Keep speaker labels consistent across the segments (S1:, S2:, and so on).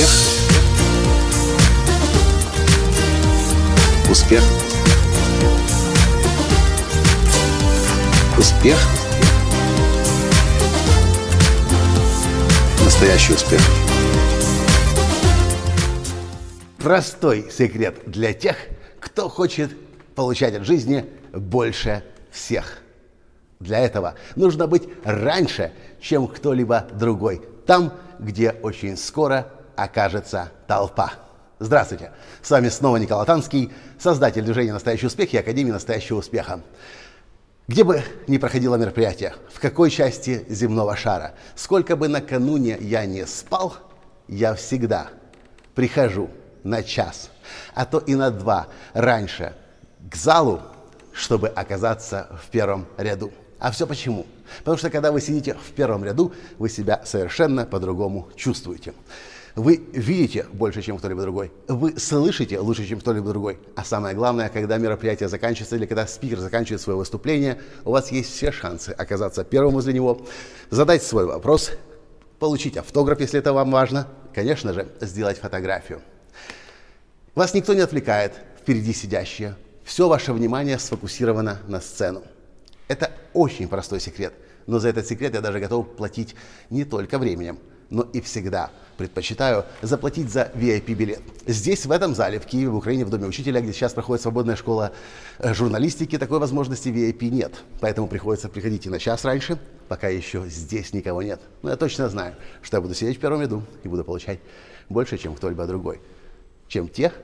S1: Успех. Успех. Успех. Настоящий успех.
S2: Простой секрет для тех, кто хочет получать от жизни больше всех. Для этого нужно быть раньше, чем кто-либо другой, там, где очень скоро окажется толпа. Здравствуйте! С вами снова Николай Танский, создатель движения «Настоящий успех» и Академии «Настоящего успеха». Где бы ни проходило мероприятие, в какой части земного шара, сколько бы накануне я не спал, я всегда прихожу на час, а то и на два раньше к залу, чтобы оказаться в первом ряду. А все почему? Потому что когда вы сидите в первом ряду, вы себя совершенно по-другому чувствуете. Вы видите больше, чем кто-либо другой. Вы слышите лучше, чем кто-либо другой. А самое главное, когда мероприятие заканчивается или когда спикер заканчивает свое выступление, у вас есть все шансы оказаться первым возле него, задать свой вопрос, получить автограф, если это вам важно, конечно же, сделать фотографию. Вас никто не отвлекает, впереди сидящие. Все ваше внимание сфокусировано на сцену. Это очень простой секрет, но за этот секрет я даже готов платить не только временем, но и всегда предпочитаю заплатить за VIP-билет. Здесь, в этом зале, в Киеве, в Украине, в Доме учителя, где сейчас проходит свободная школа э, журналистики, такой возможности VIP нет. Поэтому приходится приходить и на час раньше, пока еще здесь никого нет. Но я точно знаю, что я буду сидеть в первом ряду и буду получать больше, чем кто-либо другой. Чем тех,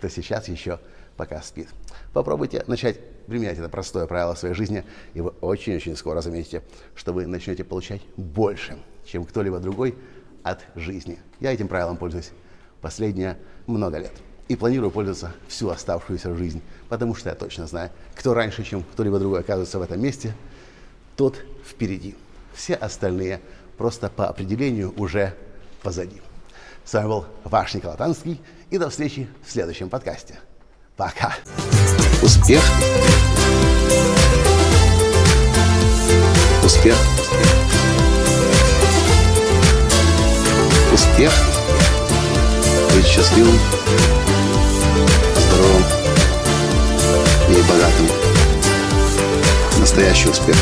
S2: кто сейчас еще пока спит. Попробуйте начать применять это простое правило в своей жизни, и вы очень-очень скоро заметите, что вы начнете получать больше, чем кто-либо другой от жизни. Я этим правилом пользуюсь последние много лет. И планирую пользоваться всю оставшуюся жизнь, потому что я точно знаю, кто раньше, чем кто-либо другой оказывается в этом месте, тот впереди. Все остальные просто по определению уже позади. С вами был ваш Николай Танский, и до встречи в следующем подкасте. Пока!
S1: Успех! Успех! Успех! Быть счастливым, здоровым и богатым. Настоящий успех!